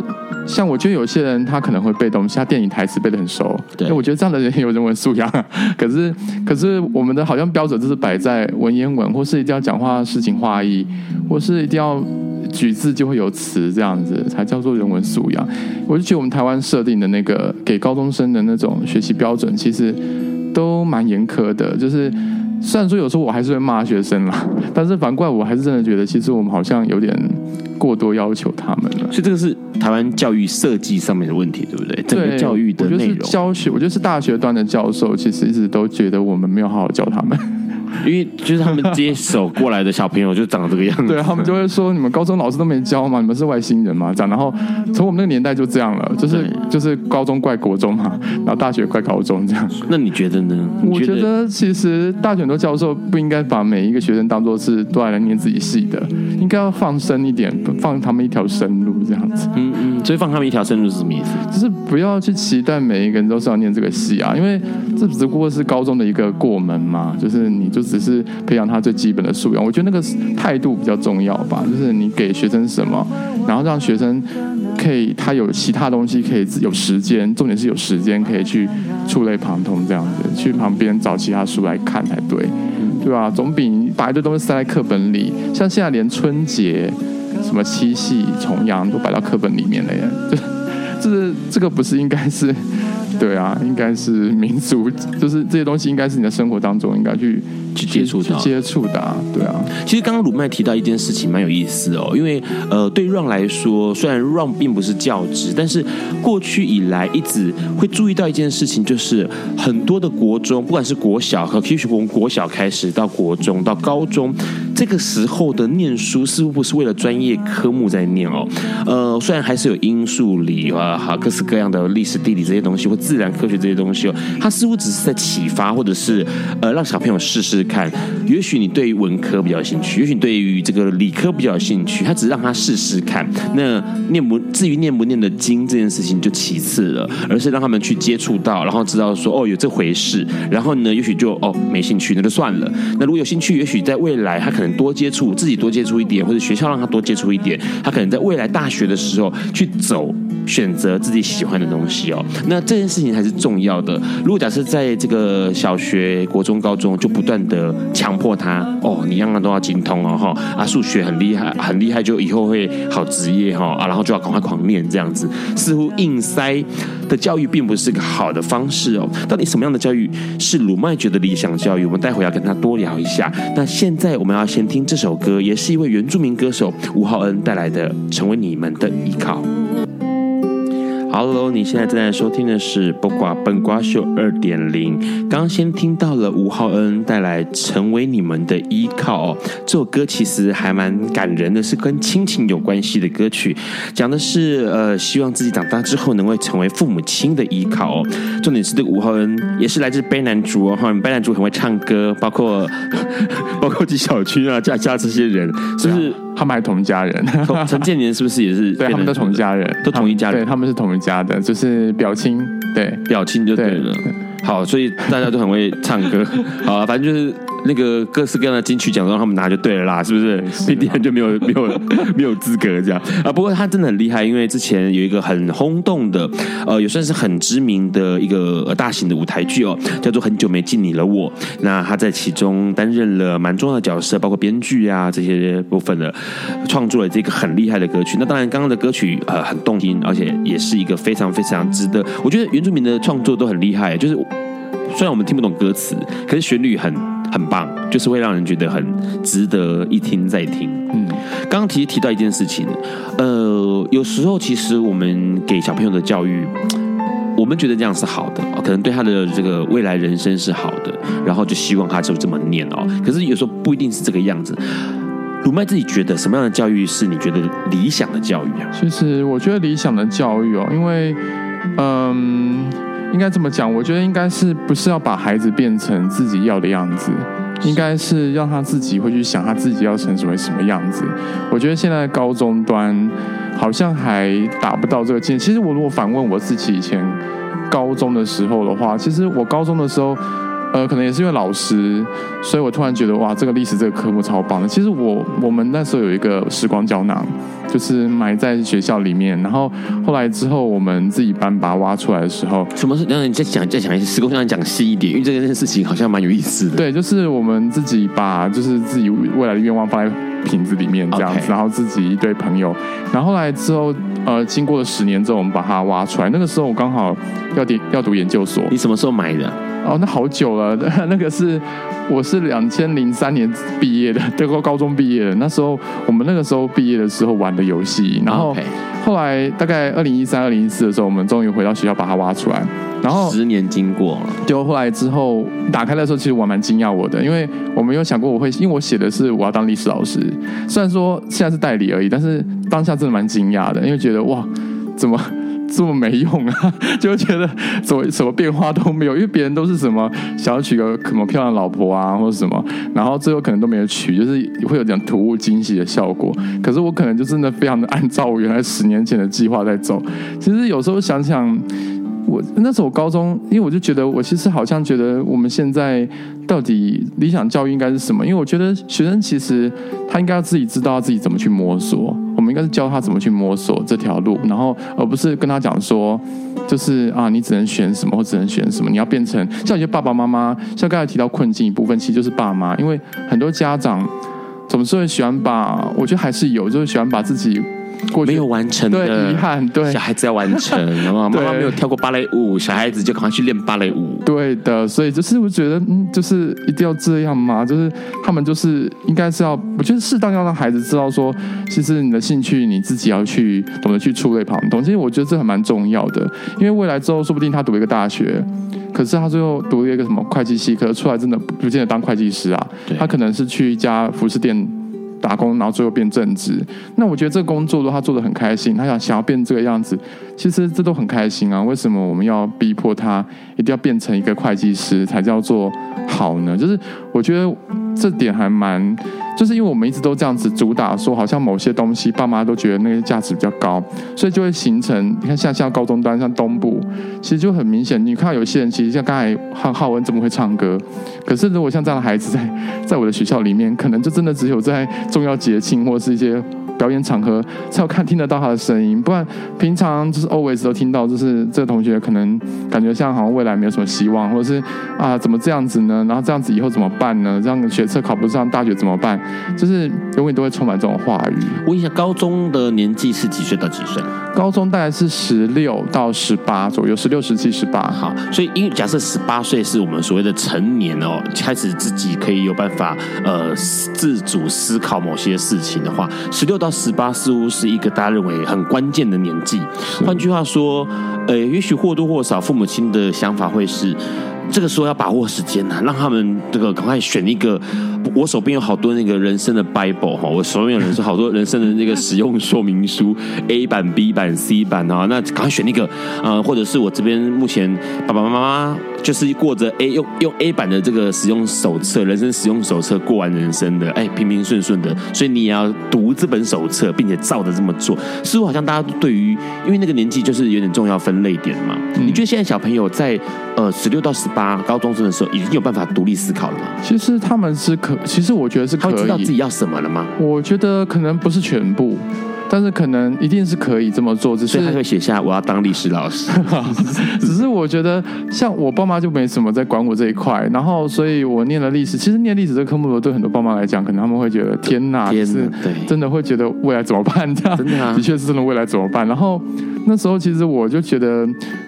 Speaker 4: 像我觉得有些人他可能会背东西，他电影台词背得很熟，对，我觉得这样的人很有人文素养。可是，可是我们的好像标准就是摆在文言文，或是一定要讲话诗情画意，或是一定要举字就会有词这样子才叫做人文素养。我就觉得我们台湾设定的那个给高中生的那种学习标准，其实都蛮严苛的。就是虽然说有时候我还是会骂学生啦，但是反过来我还是真的觉得，其实我们好像有点。过多要求他们了，
Speaker 2: 所以这个是台湾教育设计上面的问题，对不对？整个教育的内容，
Speaker 4: 教学，我觉得是大学端的教授，其实一直都觉得我们没有好好教他们。
Speaker 2: 因为就是他们接手过来的小朋友就长这个样子，
Speaker 4: 对，他们就会说，你们高中老师都没教吗？你们是外星人吗？这样，然后从我们那个年代就这样了，就是就是高中怪国中嘛，然后大学怪高中这样。
Speaker 2: 那你觉得呢？
Speaker 4: 我觉得其实大学很多教授不应该把每一个学生当做是都来念自己系的，应该要放生一点，放他们一条生路这样子。
Speaker 2: 嗯嗯，所以放他们一条生路是什么意思？
Speaker 4: 就是不要去期待每一个人都是要念这个系啊，因为这只不过是高中的一个过门嘛，就是你就。只是培养他最基本的素养，我觉得那个态度比较重要吧。就是你给学生什么，然后让学生可以他有其他东西可以有时间，重点是有时间可以去触类旁通这样子，去旁边找其他书来看才对，对吧？总比把一堆东西塞在课本里，像现在连春节、什么七夕、重阳都摆到课本里面了耶。就这是这个不是应该是，对啊，应该是民族，就是这些东西应该是你的生活当中应该去
Speaker 2: 去接触的，
Speaker 4: 去接触的啊，对啊。
Speaker 2: 其实刚刚鲁麦提到一件事情蛮有意思哦，因为呃，对 Run 来说，虽然 Run 并不是教职，但是过去以来一直会注意到一件事情，就是很多的国中，不管是国小和 Q 从国小开始到国中到高中，这个时候的念书似乎不是为了专业科目在念哦，呃，虽然还是有英数理啊，哈，各式各样的历史地理这些东西或自然科学这些东西哦，它似乎只是在启发或者是呃让小朋友试试看，也许你对于文科比较有兴趣，也许你对于这个理科比较有兴趣，他只是让他试试看。那念不至于念不念得经这件事情就其次了，而是让他们去接触到，然后知道说哦有这回事，然后呢也许就哦没兴趣那就算了。那如果有兴趣，也许在未来他可能多接触，自己多接触一点，或者学校让他多接触一点，他可能在未来大学的时候去走，选择自己喜欢的东西哦。那这件事情才是重要的。如果假设在这个小学、国中、高中就不断的强迫他哦，你样样都要精通哦哈啊，数学很厉害，很厉害，就以后会好职业哈啊，然后就要赶快狂念这样子，似乎硬塞的教育并不是个好的方式哦。到底什么样的教育是鲁麦觉得理想教育？我们待会要跟他多聊一下。那现在我们要先听这首歌，也是一位原住民歌手吴浩恩带来的《成为你们的依靠》。Hello，你现在正在收听的是《不瓜笨瓜秀》二点零。刚先听到了吴浩恩带来《成为你们的依靠》哦，这首歌其实还蛮感人的，是跟亲情有关系的歌曲，讲的是呃，希望自己长大之后能够成为父母亲的依靠哦。重点是这个吴浩恩也是来自卑南族哦，哈，卑南族很会唱歌，包括 包括纪晓君啊、佳佳这些人，是不是？
Speaker 4: 他们还同家人，
Speaker 2: 陈建年是不是也是？
Speaker 4: 对，他们都同家人，
Speaker 2: 都同一家人。
Speaker 4: 对，他们是同一家的，就是表亲，对，
Speaker 2: 表亲就对了。对 好，所以大家都很会唱歌，好啊，反正就是。那个各式各样的金曲奖让他们拿就对了啦，是不是？平地人就没有 没有没有资格这样啊。不过他真的很厉害，因为之前有一个很轰动的，呃，也算是很知名的一个大型的舞台剧哦，叫做《很久没见你了我》。那他在其中担任了蛮重要的角色，包括编剧啊这些部分的，创作了这个很厉害的歌曲。那当然，刚刚的歌曲呃很动听，而且也是一个非常非常值得。我觉得原住民的创作都很厉害，就是虽然我们听不懂歌词，可是旋律很。很棒，就是会让人觉得很值得一听再听。嗯，刚刚提提到一件事情，呃，有时候其实我们给小朋友的教育，我们觉得这样是好的，可能对他的这个未来人生是好的，然后就希望他就这么念哦。可是有时候不一定是这个样子。鲁麦自己觉得什么样的教育是你觉得理想的教育啊？
Speaker 4: 其实我觉得理想的教育哦，因为嗯。应该这么讲，我觉得应该是不是要把孩子变成自己要的样子，应该是让他自己会去想他自己要成为什么样子。我觉得现在高中端好像还达不到这个境界。其实我如果反问我自己以前高中的时候的话，其实我高中的时候。呃，可能也是因为老师，所以我突然觉得哇，这个历史这个科目超棒的。其实我我们那时候有一个时光胶囊，就是埋在学校里面。然后后来之后，我们自己班把它挖出来的时候，
Speaker 2: 什么是？让你再讲再讲一些时光胶囊讲细一点，因为这件事情好像蛮有意思的。
Speaker 4: 对，就是我们自己把就是自己未来的愿望放在瓶子里面这样子.然后自己一堆朋友，然后后来之后，呃，经过了十年之后，我们把它挖出来。那个时候我刚好要点要读研究所。
Speaker 2: 你什么时候买的？
Speaker 4: 哦，那好久了，那个是我是两千零三年毕业的，德国高中毕业的。那时候我们那个时候毕业的时候玩的游戏，然后后来大概二零一三、二零一四的时候，我们终于回到学校把它挖出来。然后
Speaker 2: 十年经过了，
Speaker 4: 就后来之后打开的时候，其实我蛮惊讶我的，因为我没有想过我会，因为我写的是我要当历史老师，虽然说现在是代理而已，但是当下真的蛮惊讶的，因为觉得哇，怎么？这么没用啊，就觉得什么什么变化都没有，因为别人都是什么想要娶个什么漂亮老婆啊，或者什么，然后最后可能都没有娶，就是会有点突兀惊喜的效果。可是我可能就真的非常的按照我原来十年前的计划在走。其实有时候想想。我那时候高中，因为我就觉得，我其实好像觉得我们现在到底理想教育应该是什么？因为我觉得学生其实他应该要自己知道自己怎么去摸索，我们应该是教他怎么去摸索这条路，然后而不是跟他讲说，就是啊，你只能选什么或只能选什么，你要变成像一些爸爸妈妈，像刚才提到困境一部分，其实就是爸妈，因为很多家长总是会喜欢把，我觉得还是有，就是喜欢把自己。
Speaker 2: 没有完成的
Speaker 4: 遗憾，对
Speaker 2: 小孩子要完成，然后 妈妈没有跳过芭蕾舞，小孩子就赶快去练芭蕾舞。
Speaker 4: 对的，所以就是我觉得，嗯，就是一定要这样嘛，就是他们就是应该是要，我觉得适当要让孩子知道说，其实你的兴趣你自己要去懂得去触类旁通，其实我觉得这还蛮重要的，因为未来之后说不定他读一个大学，可是他最后读了一个什么会计系，可是出来真的不见得当会计师啊，他可能是去一家服饰店。打工，然后最后变正职。那我觉得这个工作的话，他做的很开心，他想想要变这个样子，其实这都很开心啊。为什么我们要逼迫他一定要变成一个会计师才叫做好呢？就是我觉得这点还蛮。就是因为我们一直都这样子主打说，好像某些东西爸妈都觉得那个价值比较高，所以就会形成你看像像高中端像东部，其实就很明显，你看有些人其实像刚才浩浩文这么会唱歌，可是如果像这样的孩子在在我的学校里面，可能就真的只有在重要节庆或是一些。表演场合才有看听得到他的声音，不然平常就是 always 都听到，就是这个同学可能感觉像好像未来没有什么希望，或者是啊怎么这样子呢？然后这样子以后怎么办呢？这样学测考不上大学怎么办？就是永远都会充满这种话语。
Speaker 2: 问一下，高中的年纪是几岁到几岁？
Speaker 4: 高中大概是十六到十八左右，十六、十七、十八。
Speaker 2: 好，所以因为假设十八岁是我们所谓的成年哦，开始自己可以有办法呃自主思考某些事情的话，十六到十八似乎是一个大家认为很关键的年纪。换句话说，呃，也许或多或少父母亲的想法会是，这个时候要把握时间呐，让他们这个赶快选一个。我手边有好多那个人生的 Bible 哈，我手边有人生好多人生的那个使用说明书，A 版、B 版、C 版啊，那赶快选一个，呃，或者是我这边目前爸爸妈妈就是过着 A 用用 A 版的这个使用手册，人生使用手册过完人生的，哎，平平顺顺的，所以你也要读这本手册，并且照着这么做，似乎好像大家对于，因为那个年纪就是有点重要分类点嘛。嗯、你觉得现在小朋友在呃十六到十八高中生的时候，已经有办法独立思考了吗？
Speaker 4: 其实他们是可。其实我觉得是可以，
Speaker 2: 他会知道自己要什么了吗？
Speaker 4: 我觉得可能不是全部，但是可能一定是可以这么做。只是
Speaker 2: 他会写下我要当历史老师。
Speaker 4: 只是我觉得像我爸妈就没什么在管我这一块，然后所以我念了历史。其实念历史这个科目，对很多爸妈来讲，可能他们会觉得天哪，天哪，对，真的会觉得未来怎么办？这样真的，啊，的确是真的未来怎么办？然后那时候其实我就觉得。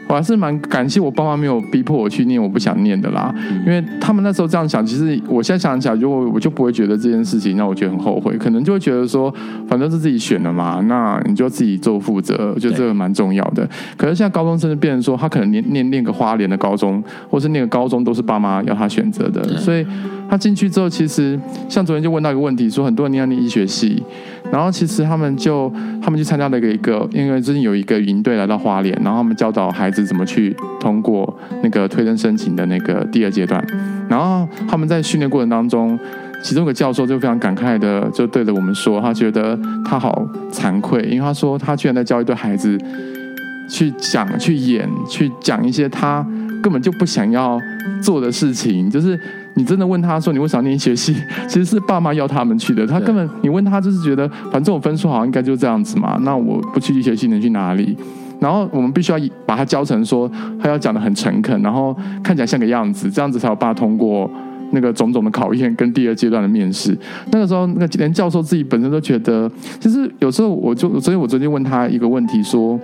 Speaker 4: 我还是蛮感谢我爸妈没有逼迫我去念我不想念的啦，因为他们那时候这样想，其实我现在想起来，就我就不会觉得这件事情让我觉得很后悔，可能就会觉得说，反正是自己选的嘛，那你就自己做负责，我觉得这个蛮重要的。可是现在高中生就变成说，他可能念念念个花莲的高中，或是念个高中都是爸妈要他选择的，所以他进去之后，其实像昨天就问到一个问题，说很多人念要念医学系。然后其实他们就他们去参加了一个，因为最近有一个营队来到花莲，然后他们教导孩子怎么去通过那个推甄申请的那个第二阶段。然后他们在训练过程当中，其中一个教授就非常感慨的就对着我们说，他觉得他好惭愧，因为他说他居然在教一堆孩子去讲、去演、去讲一些他根本就不想要做的事情，就是。你真的问他说，你为啥念医学系？其实是爸妈要他们去的。他根本你问他就是觉得，反正我分数好像应该就这样子嘛。那我不去医学系能去哪里？然后我们必须要把他教成说，他要讲的很诚恳，然后看起来像个样子，这样子才有办法通过那个种种的考验跟第二阶段的面试。那个时候，那个连教授自己本身都觉得，其实有时候我就，所以我昨天问他一个问题说。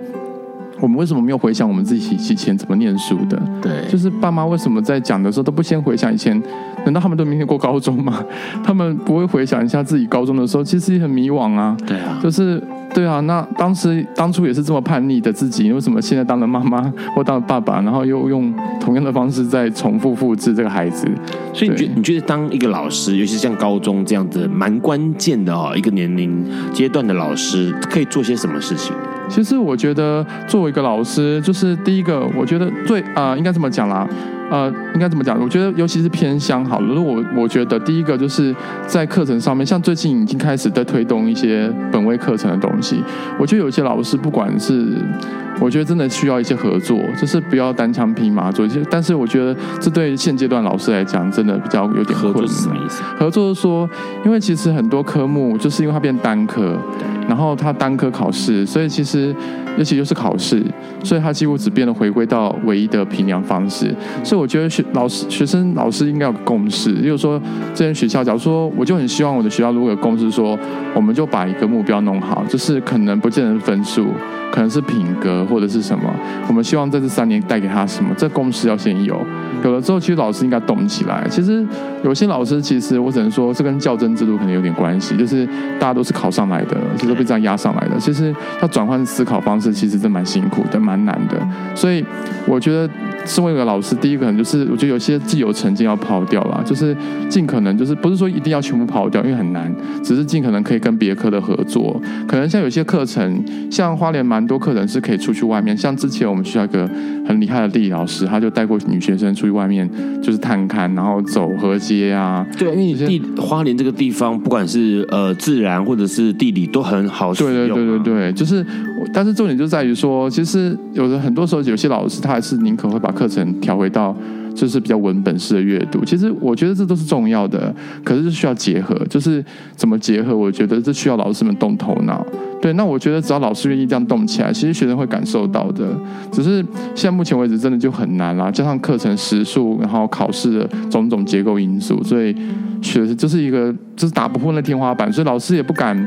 Speaker 4: 我们为什么没有回想我们自己以前怎么念书的？
Speaker 2: 对，
Speaker 4: 就是爸妈为什么在讲的时候都不先回想以前？难道他们都没念过高中吗？他们不会回想一下自己高中的时候，其实也很迷惘啊。
Speaker 2: 对啊，
Speaker 4: 就是对啊。那当时当初也是这么叛逆的自己，为什么现在当了妈妈或当了爸爸，然后又用同样的方式在重复复制这个孩子？
Speaker 2: 所以你觉你觉得当一个老师，尤其像高中这样子蛮关键的哦，一个年龄阶段的老师，可以做些什么事情？
Speaker 4: 其实我觉得，作为一个老师，就是第一个，我觉得最啊、呃，应该这么讲啦，呃，应该怎么讲？我觉得，尤其是偏乡好了。如果我我觉得，第一个就是在课程上面，像最近已经开始在推动一些本位课程的东西。我觉得有些老师，不管是，我觉得真的需要一些合作，就是不要单枪匹马做一些。但是我觉得，这对现阶段老师来讲，真的比较有点困难。合作是什么意思？合作是说，因为其实很多科目就是因为它变单科。然后它单科考试，所以其实尤其就是考试，所以他几乎只变得回归到唯一的评量方式。所以我觉得学老师、学生、老师应该有个共识，就是说这间学校，假如说我就很希望我的学校如果有共识说，我们就把一个目标弄好，就是可能不见得是分数。可能是品格或者是什么，我们希望在这三年带给他什么，这共识要先有，有了之后，其实老师应该动起来。其实有些老师，其实我只能说，这跟教甄制度可能有点关系，就是大家都是考上来的，其实都被这样压上来的。其实要转换思考方式，其实真蛮辛苦的，蛮难的。所以我觉得，身为一个老师，第一个可能就是，我觉得有些既有成见要抛掉啦，就是尽可能就是不是说一定要全部抛掉，因为很难，只是尽可能可以跟别科的合作。可能像有些课程，像花莲蛮。多课程是可以出去外面，像之前我们学校一个很厉害的地理老师，他就带过女学生出去外面，就是探勘，然后走河街啊。
Speaker 2: 对，因为地花莲这个地方，不管是呃自然或者是地理都很好使用啊。
Speaker 4: 对对对对对，就是，但是重点就在于说，其实有的很多时候，有些老师他还是宁可会把课程调回到。就是比较文本式的阅读，其实我觉得这都是重要的，可是是需要结合，就是怎么结合？我觉得这需要老师们动头脑。对，那我觉得只要老师愿意这样动起来，其实学生会感受到的。只是现在目前为止真的就很难啦，加上课程时数，然后考试的种种结构因素，所以学生就是一个就是打不破那天花板，所以老师也不敢。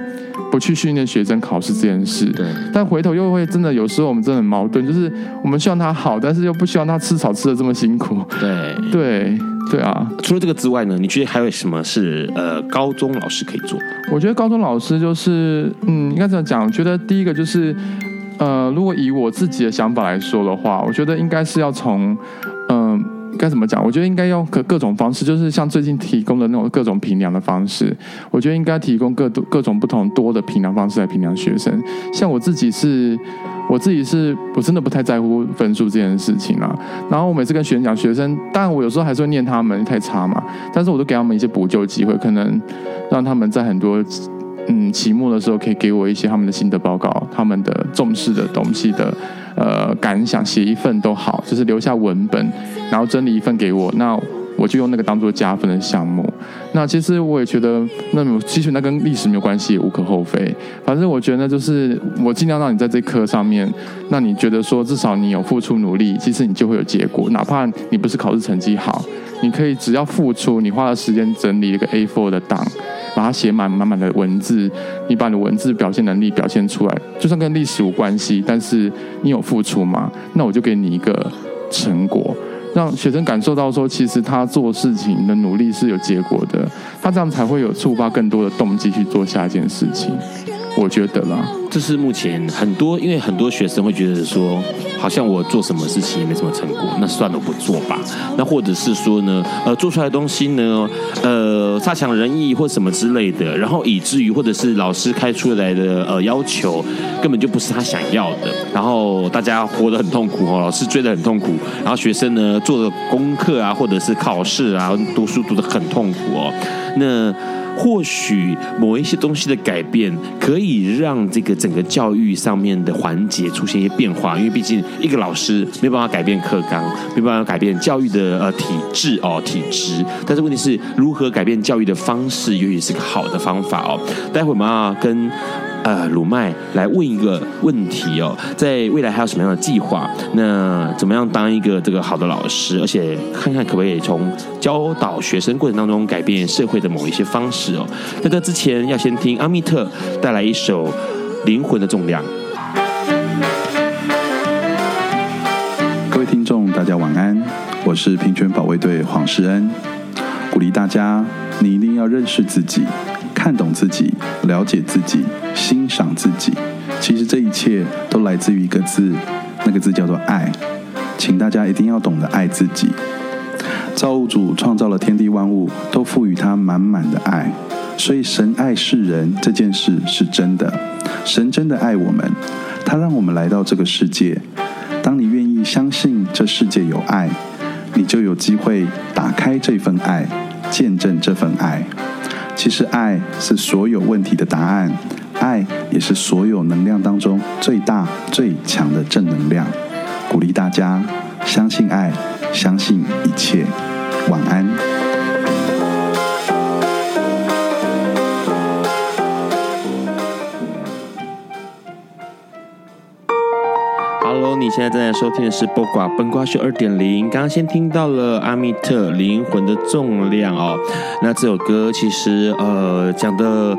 Speaker 4: 不去训练学生考试这件事，
Speaker 2: 对，
Speaker 4: 但回头又会真的有时候我们真的很矛盾，就是我们希望他好，但是又不希望他吃草吃的这么辛苦。
Speaker 2: 对
Speaker 4: 对对啊！
Speaker 2: 除了这个之外呢，你觉得还有什么是呃高中老师可以做？
Speaker 4: 我觉得高中老师就是嗯，应该这样讲。我觉得第一个就是呃，如果以我自己的想法来说的话，我觉得应该是要从该怎么讲？我觉得应该用各各种方式，就是像最近提供的那种各种评量的方式。我觉得应该提供各各种不同多的评量方式来评量学生。像我自己是，我自己是我真的不太在乎分数这件事情啊。然后我每次跟学生讲，学生当然我有时候还是会念他们太差嘛，但是我都给他们一些补救机会，可能让他们在很多嗯期末的时候可以给我一些他们的心得报告，他们的重视的东西的。呃，感想写一份都好，就是留下文本，然后整理一份给我，那我就用那个当做加分的项目。那其实我也觉得，那么其实那跟历史没有关系，也无可厚非。反正我觉得就是我尽量让你在这课上面，那你觉得说至少你有付出努力，其实你就会有结果，哪怕你不是考试成绩好，你可以只要付出，你花了时间整理一个 A4 的档。把它写满满满的文字，你把你的文字表现能力表现出来，就算跟历史无关系，但是你有付出嘛，那我就给你一个成果，让学生感受到说，其实他做事情的努力是有结果的，他这样才会有触发更多的动机去做下一件事情。我觉得啦，
Speaker 2: 这是目前很多，因为很多学生会觉得说，好像我做什么事情也没什么成果，那算了，不做吧。那或者是说呢，呃，做出来的东西呢，呃，差强人意或什么之类的，然后以至于或者是老师开出来的呃要求根本就不是他想要的，然后大家活得很痛苦哦，老师追得很痛苦，然后学生呢做的功课啊，或者是考试啊，读书读得很痛苦哦，那。或许某一些东西的改变，可以让这个整个教育上面的环节出现一些变化。因为毕竟一个老师没办法改变课纲，没办法改变教育的呃体制哦体质。但是问题是如何改变教育的方式，也许是个好的方法哦。待会我们要跟。呃，鲁麦来问一个问题哦，在未来还有什么样的计划？那怎么样当一个这个好的老师？而且看看可不可以从教导学生过程当中改变社会的某一些方式哦。在这之前，要先听阿密特带来一首《灵魂的重量》。
Speaker 5: 各位听众，大家晚安，我是平权保卫队黄世恩，鼓励大家，你一定要认识自己。看懂自己，了解自己，欣赏自己。其实这一切都来自于一个字，那个字叫做爱。请大家一定要懂得爱自己。造物主创造了天地万物，都赋予他满满的爱。所以神爱世人这件事是真的。神真的爱我们，他让我们来到这个世界。当你愿意相信这世界有爱，你就有机会打开这份爱，见证这份爱。其实爱是所有问题的答案，爱也是所有能量当中最大最强的正能量。鼓励大家相信爱，相信一切。晚安。，
Speaker 2: 你现在正在收听的是《播瓜笨瓜秀二点零》。刚刚先听到了阿密特《灵魂的重量》哦，那这首歌其实呃讲的。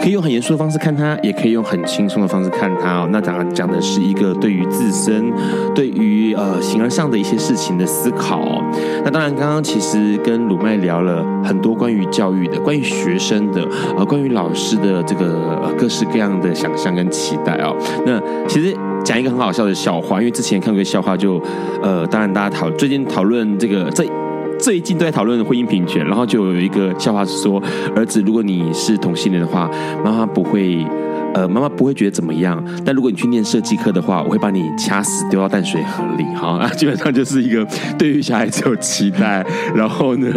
Speaker 2: 可以用很严肃的方式看它，也可以用很轻松的方式看它哦。那讲讲的是一个对于自身、对于呃形而上的一些事情的思考。那当然，刚刚其实跟鲁麦聊了很多关于教育的、关于学生的、呃关于老师的这个各式各样的想象跟期待哦。那其实讲一个很好笑的笑话，因为之前看过一个笑话就，呃当然大家讨最近讨论这个这。最近都在讨论婚姻平权，然后就有一个笑话是说，儿子，如果你是同性恋的话，妈妈不会。呃，妈妈不会觉得怎么样，但如果你去念设计课的话，我会把你掐死丢到淡水河里。好，那 基本上就是一个对于小孩子有期待，然后呢，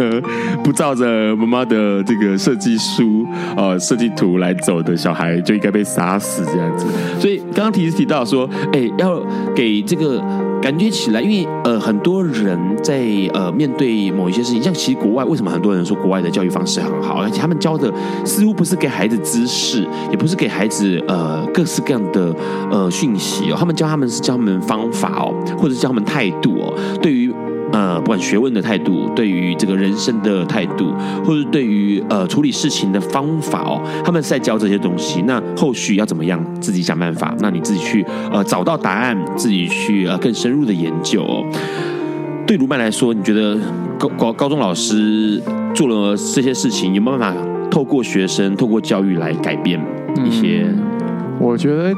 Speaker 2: 不照着妈妈的这个设计书、呃设计图来走的小孩，就应该被杀死这样子。所以刚刚提提到说，哎，要给这个感觉起来，因为呃很多人在呃面对某一些事情，像其实国外为什么很多人说国外的教育方式很好，而且他们教的似乎不是给孩子知识，也不是给孩子。呃各式各样的呃讯息哦，他们教他们是教他们方法哦，或者是教他们态度哦。对于呃不管学问的态度，对于这个人生的态度，或者对于呃处理事情的方法哦，他们是在教这些东西。那后续要怎么样，自己想办法。那你自己去呃找到答案，自己去呃更深入的研究哦。对卢曼来说，你觉得高高高中老师做了这些事情，有没有办法透过学生、透过教育来改变？一些、嗯，
Speaker 4: 我觉得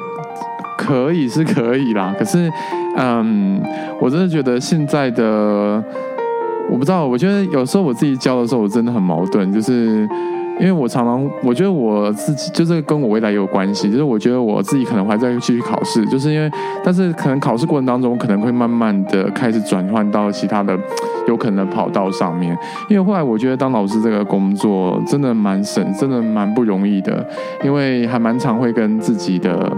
Speaker 4: 可以是可以啦，可是，嗯，我真的觉得现在的，我不知道，我觉得有时候我自己教的时候，我真的很矛盾，就是。因为我常常，我觉得我自己就是跟我未来有关系，就是我觉得我自己可能还在继续考试，就是因为，但是可能考试过程当中，可能会慢慢的开始转换到其他的有可能跑道上面。因为后来我觉得当老师这个工作真的蛮省，真的蛮不容易的，因为还蛮常会跟自己的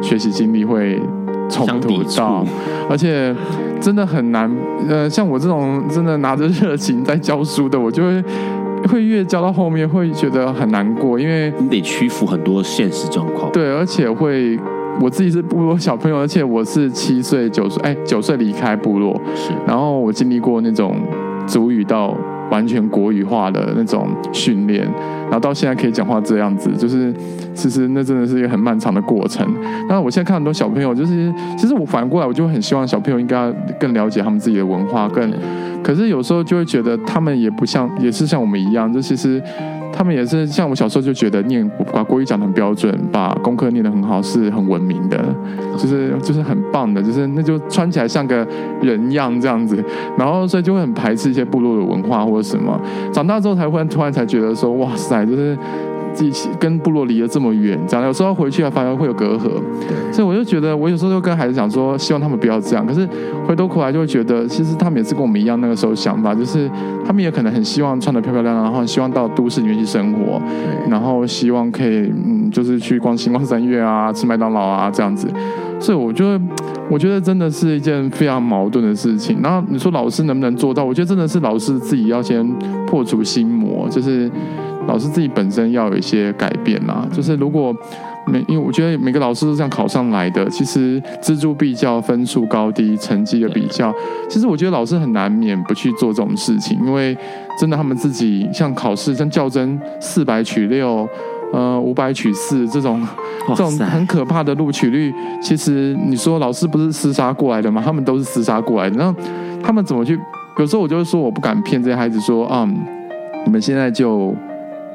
Speaker 4: 学习经历会冲突到，而且真的很难。呃，像我这种真的拿着热情在教书的，我就会。会越教到后面会觉得很难过，因为
Speaker 2: 你得屈服很多现实状况。
Speaker 4: 对，而且会我自己是部落小朋友，而且我是七岁九岁，哎，九岁离开部落，是，然后我经历过那种族语到。完全国语化的那种训练，然后到现在可以讲话这样子，就是其实那真的是一个很漫长的过程。那我现在看很多小朋友，就是其实我反过来，我就很希望小朋友应该更了解他们自己的文化，更可是有时候就会觉得他们也不像，也是像我们一样，就其实。他们也是像我小时候就觉得念把国语讲得很标准，把功课念得很好是很文明的，就是就是很棒的，就是那就穿起来像个人样这样子，然后所以就会很排斥一些部落的文化或者什么。长大之后才会突然才觉得说，哇塞，就是。自己跟部落离得这么远，这样有时候回去还反而会有隔阂，所以我就觉得，我有时候就跟孩子讲说，希望他们不要这样。可是回头过来就会觉得，其实他们也是跟我们一样那个时候想法，就是他们也可能很希望穿得漂漂亮亮，然后希望到都市里面去生活，然后希望可以嗯，就是去逛星光三月啊，吃麦当劳啊这样子。所以我觉得，我觉得真的是一件非常矛盾的事情。然后你说老师能不能做到？我觉得真的是老师自己要先破除心魔，就是。老师自己本身要有一些改变啦，就是如果每，因为我觉得每个老师都这样考上来的，其实锱铢必较、分数高低、成绩的比较，其实我觉得老师很难免不去做这种事情，因为真的他们自己像考试、像较真四百取六，呃五百取四这种这种很可怕的录取率，其实你说老师不是厮杀过来的吗？他们都是厮杀过来的，那他们怎么去？有时候我就会说，我不敢骗这些孩子说，嗯，你们现在就。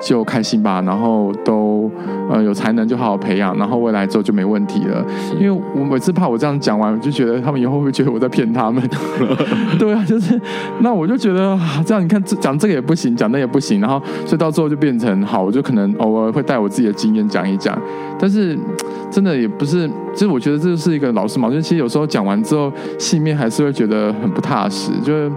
Speaker 4: 就开心吧，然后都呃有才能就好好培养，然后未来之后就没问题了。因为我每次怕我这样讲完，我就觉得他们以后会觉得我在骗他们。对啊，就是那我就觉得这样，你看讲这个也不行，讲那也不行，然后所以到最后就变成好，我就可能偶尔会带我自己的经验讲一讲。但是真的也不是，其实我觉得这是一个老师嘛，就其实有时候讲完之后，心里面还是会觉得很不踏实，就是。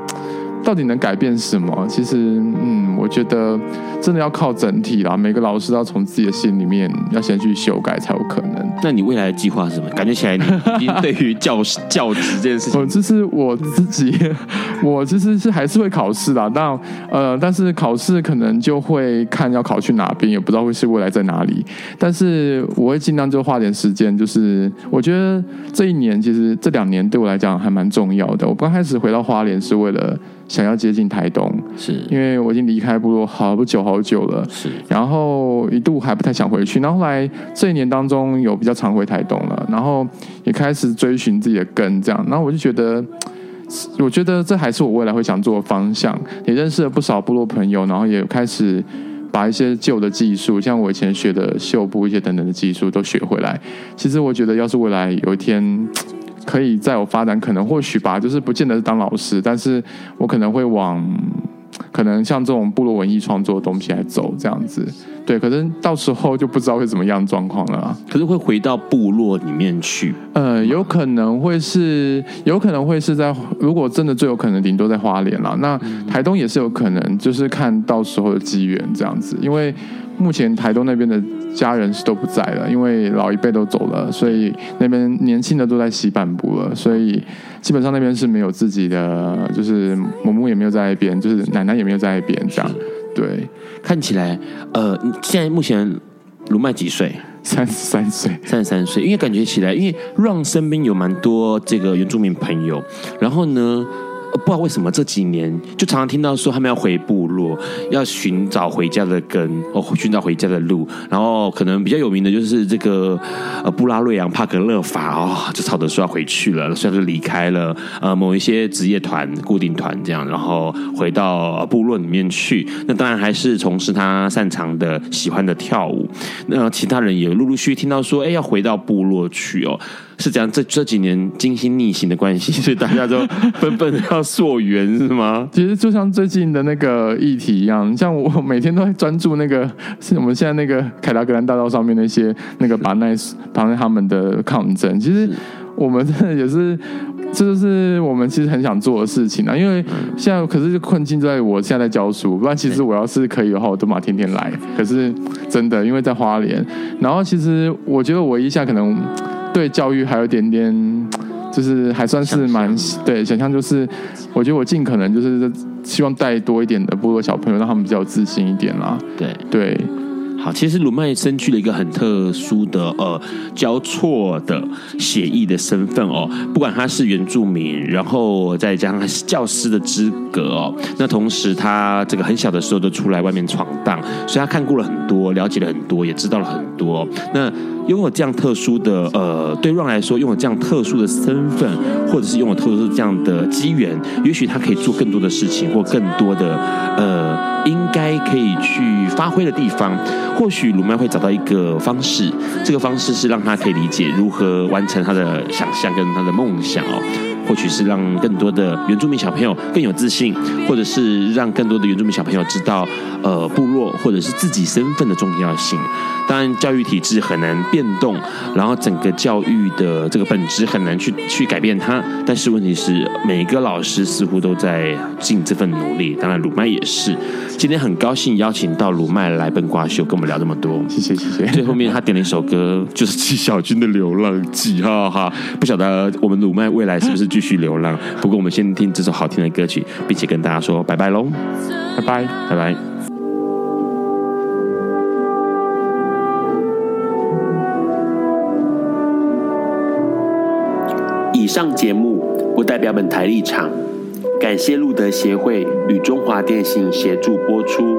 Speaker 4: 到底能改变什么？其实，嗯，我我觉得真的要靠整体啦，每个老师都要从自己的心里面要先去修改才有可能。
Speaker 2: 那你未来的计划是什么？感觉起来你已经对于教师教职这件事情，
Speaker 4: 我就是我自己，我其实是还是会考试啦。那呃，但是考试可能就会看要考去哪边，也不知道会是未来在哪里。但是我会尽量就花点时间，就是我觉得这一年其实这两年对我来讲还蛮重要的。我刚开始回到花莲是为了。想要接近台东，
Speaker 2: 是
Speaker 4: 因为我已经离开部落好久好久了，
Speaker 2: 是，
Speaker 4: 然后一度还不太想回去，然后后来这一年当中有比较常回台东了，然后也开始追寻自己的根，这样，然后我就觉得，我觉得这还是我未来会想做的方向，也认识了不少部落朋友，然后也开始把一些旧的技术，像我以前学的绣布一些等等的技术都学回来。其实我觉得，要是未来有一天。可以再有发展，可能或许吧，就是不见得是当老师，但是我可能会往可能像这种部落文艺创作的东西来走，这样子。对，可是到时候就不知道会怎么样状况了。
Speaker 2: 可是会回到部落里面去？
Speaker 4: 呃，有可能会是，有可能会是在，如果真的最有可能，顶多在花莲了。那台东也是有可能，就是看到时候的机缘这样子，因为。目前台东那边的家人是都不在了，因为老一辈都走了，所以那边年轻的都在西半部了，所以基本上那边是没有自己的，就是母母也没有在那边，就是奶奶也没有在那边，这样。对，
Speaker 2: 看起来，呃，现在目前卢麦几岁？
Speaker 4: 三十三岁，
Speaker 2: 三十三岁。因为感觉起来，因为 Ron 身边有蛮多这个原住民朋友，然后呢。不知道为什么这几年就常常听到说他们要回部落，要寻找回家的根，哦，寻找回家的路。然后可能比较有名的就是这个呃布拉瑞扬帕格勒法哦，就吵着说要回去了，所以他就离开了呃某一些职业团、固定团这样，然后回到部落里面去。那当然还是从事他擅长的、喜欢的跳舞。那其他人也陆陆续续听到说，哎，要回到部落去哦。是这样，这这几年金星逆行的关系，所以大家都纷纷要溯源，是吗？
Speaker 4: 其实就像最近的那个议题一样，像我每天都在专注那个，是 我们现在那个凯达格兰大道上面那些那个巴奈斯、巴奈他们的抗争。其实我们真的也是，这就是我们其实很想做的事情啊。因为现在可是困境在我现在在教书，不然其实我要是可以的话，我都马天天来。可是真的，因为在花莲，然后其实我觉得我一下可能。对教育还有一点点，就是还算是蛮对想象，就是我觉得我尽可能就是希望带多一点的部落小朋友，让他们比较自信一点啦。
Speaker 2: 对
Speaker 4: 对。
Speaker 2: 好，其实鲁麦身具了一个很特殊的呃交错的写意的身份哦，不管他是原住民，然后再加上他是教师的资格哦，那同时他这个很小的时候就出来外面闯荡，所以他看过了很多，了解了很多，也知道了很多。那拥有这样特殊的呃，对 Ron 来说，拥有这样特殊的身份，或者是拥有特殊这样的机缘，也许他可以做更多的事情，或更多的呃，应该可以去发挥的地方。或许鲁曼会找到一个方式，这个方式是让他可以理解如何完成他的想象跟他的梦想哦。或许是让更多的原住民小朋友更有自信，或者是让更多的原住民小朋友知道，呃，部落或者是自己身份的重要性。当然，教育体制很难变动，然后整个教育的这个本质很难去去改变它。但是问题是，每一个老师似乎都在尽这份努力。当然，鲁麦也是。今天很高兴邀请到鲁麦来笨瓜秀，跟我们聊这么多。
Speaker 4: 谢谢谢谢。
Speaker 2: 最后面他点了一首歌，就是纪晓君的《流浪记》哈哈。不晓得我们鲁麦未来是不是 继续流浪？不过我们先听这首好听的歌曲，并且跟大家说拜拜喽，
Speaker 4: 拜拜
Speaker 2: 拜拜。以上节目不代表本台立场，感谢路德协会与中华电信协助播出。